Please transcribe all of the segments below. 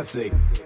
Dancing.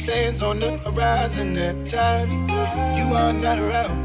sands on the horizon at time. You are not around.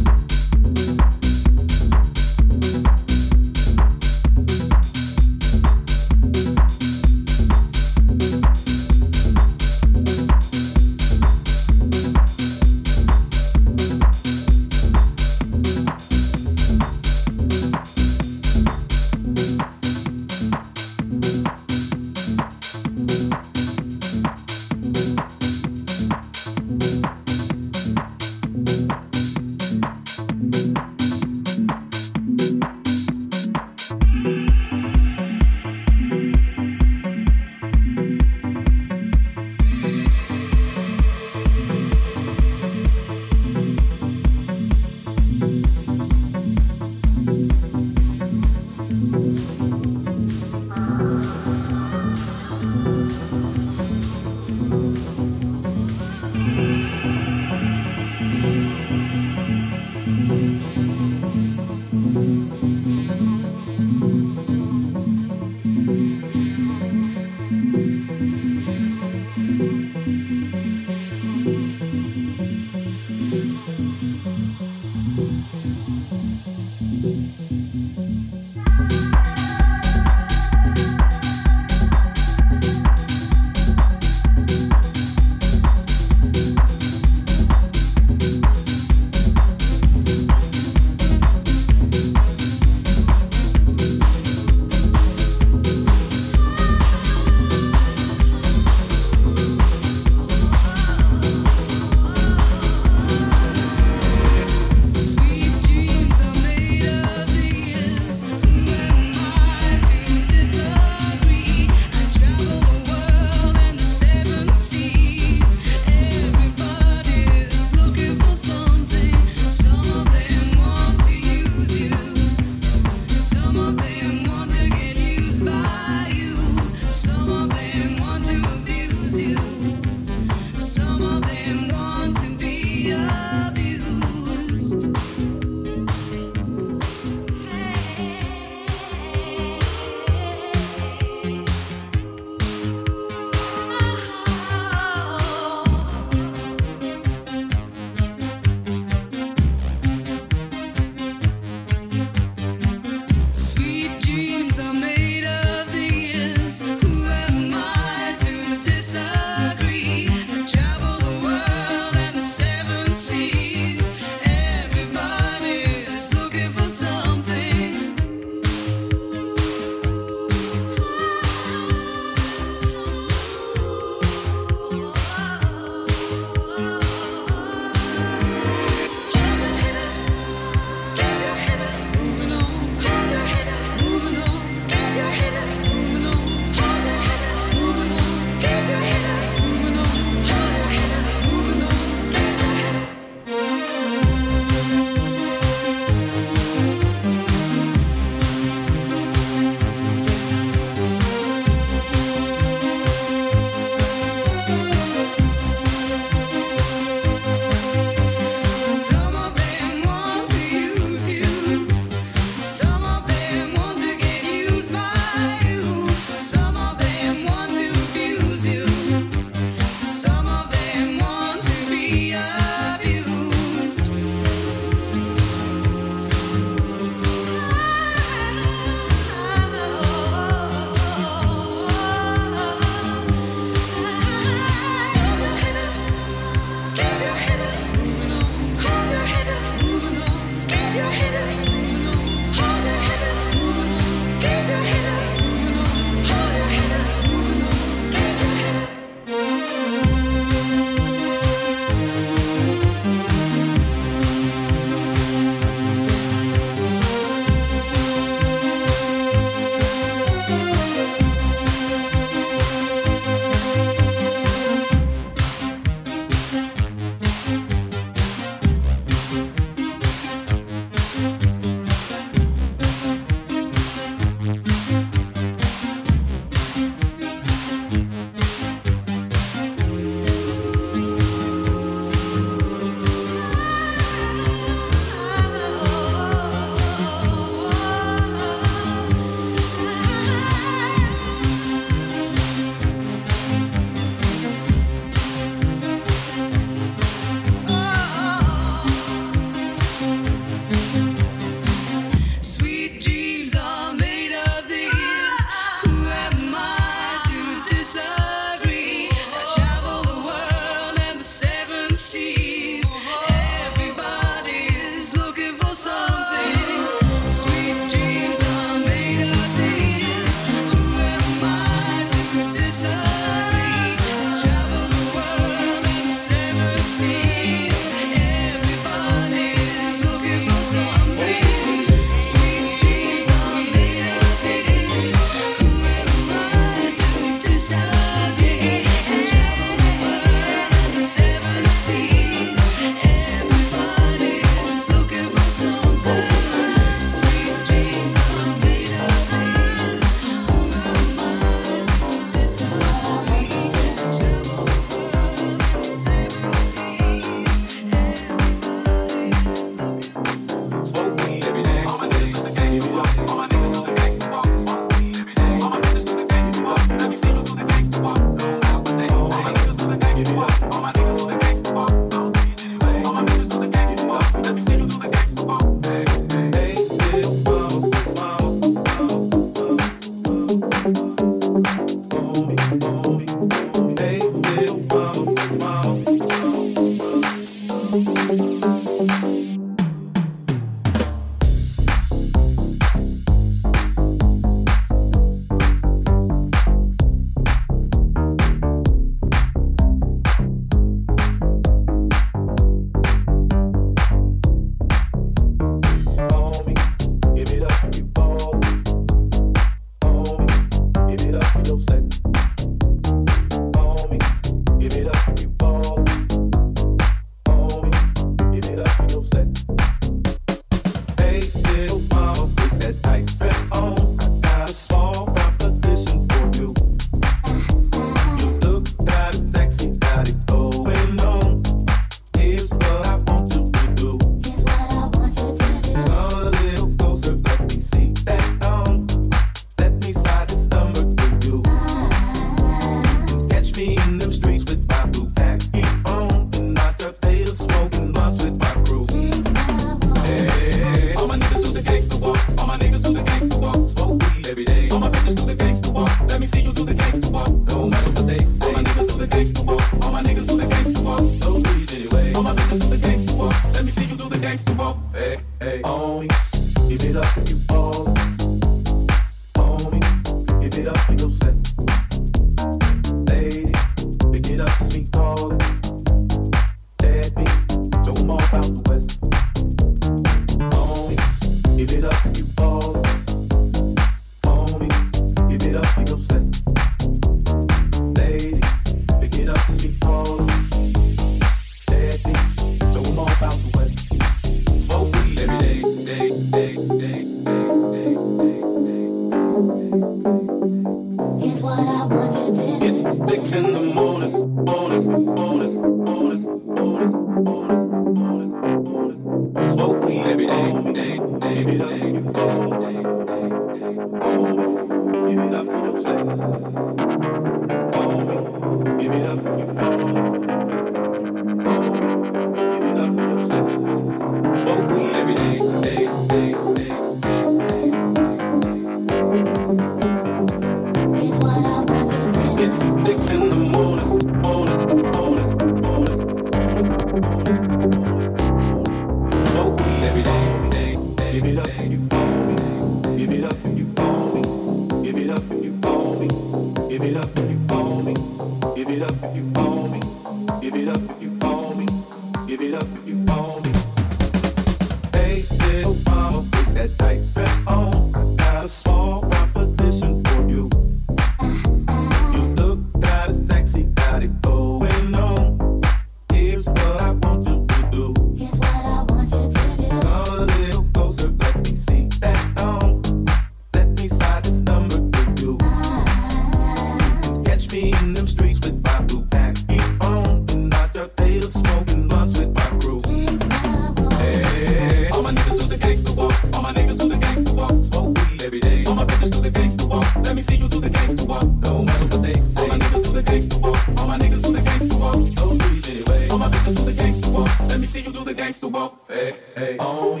All my bitches do the gangsta walk. Let me see you do the gangsta walk. No matter what they say. All my niggas do the gangsta walk. All my niggas do the gangsta walk. No way. All my bitches do the gangsta walk. Let me see you do the gangsta walk. Hey, hey. Oh.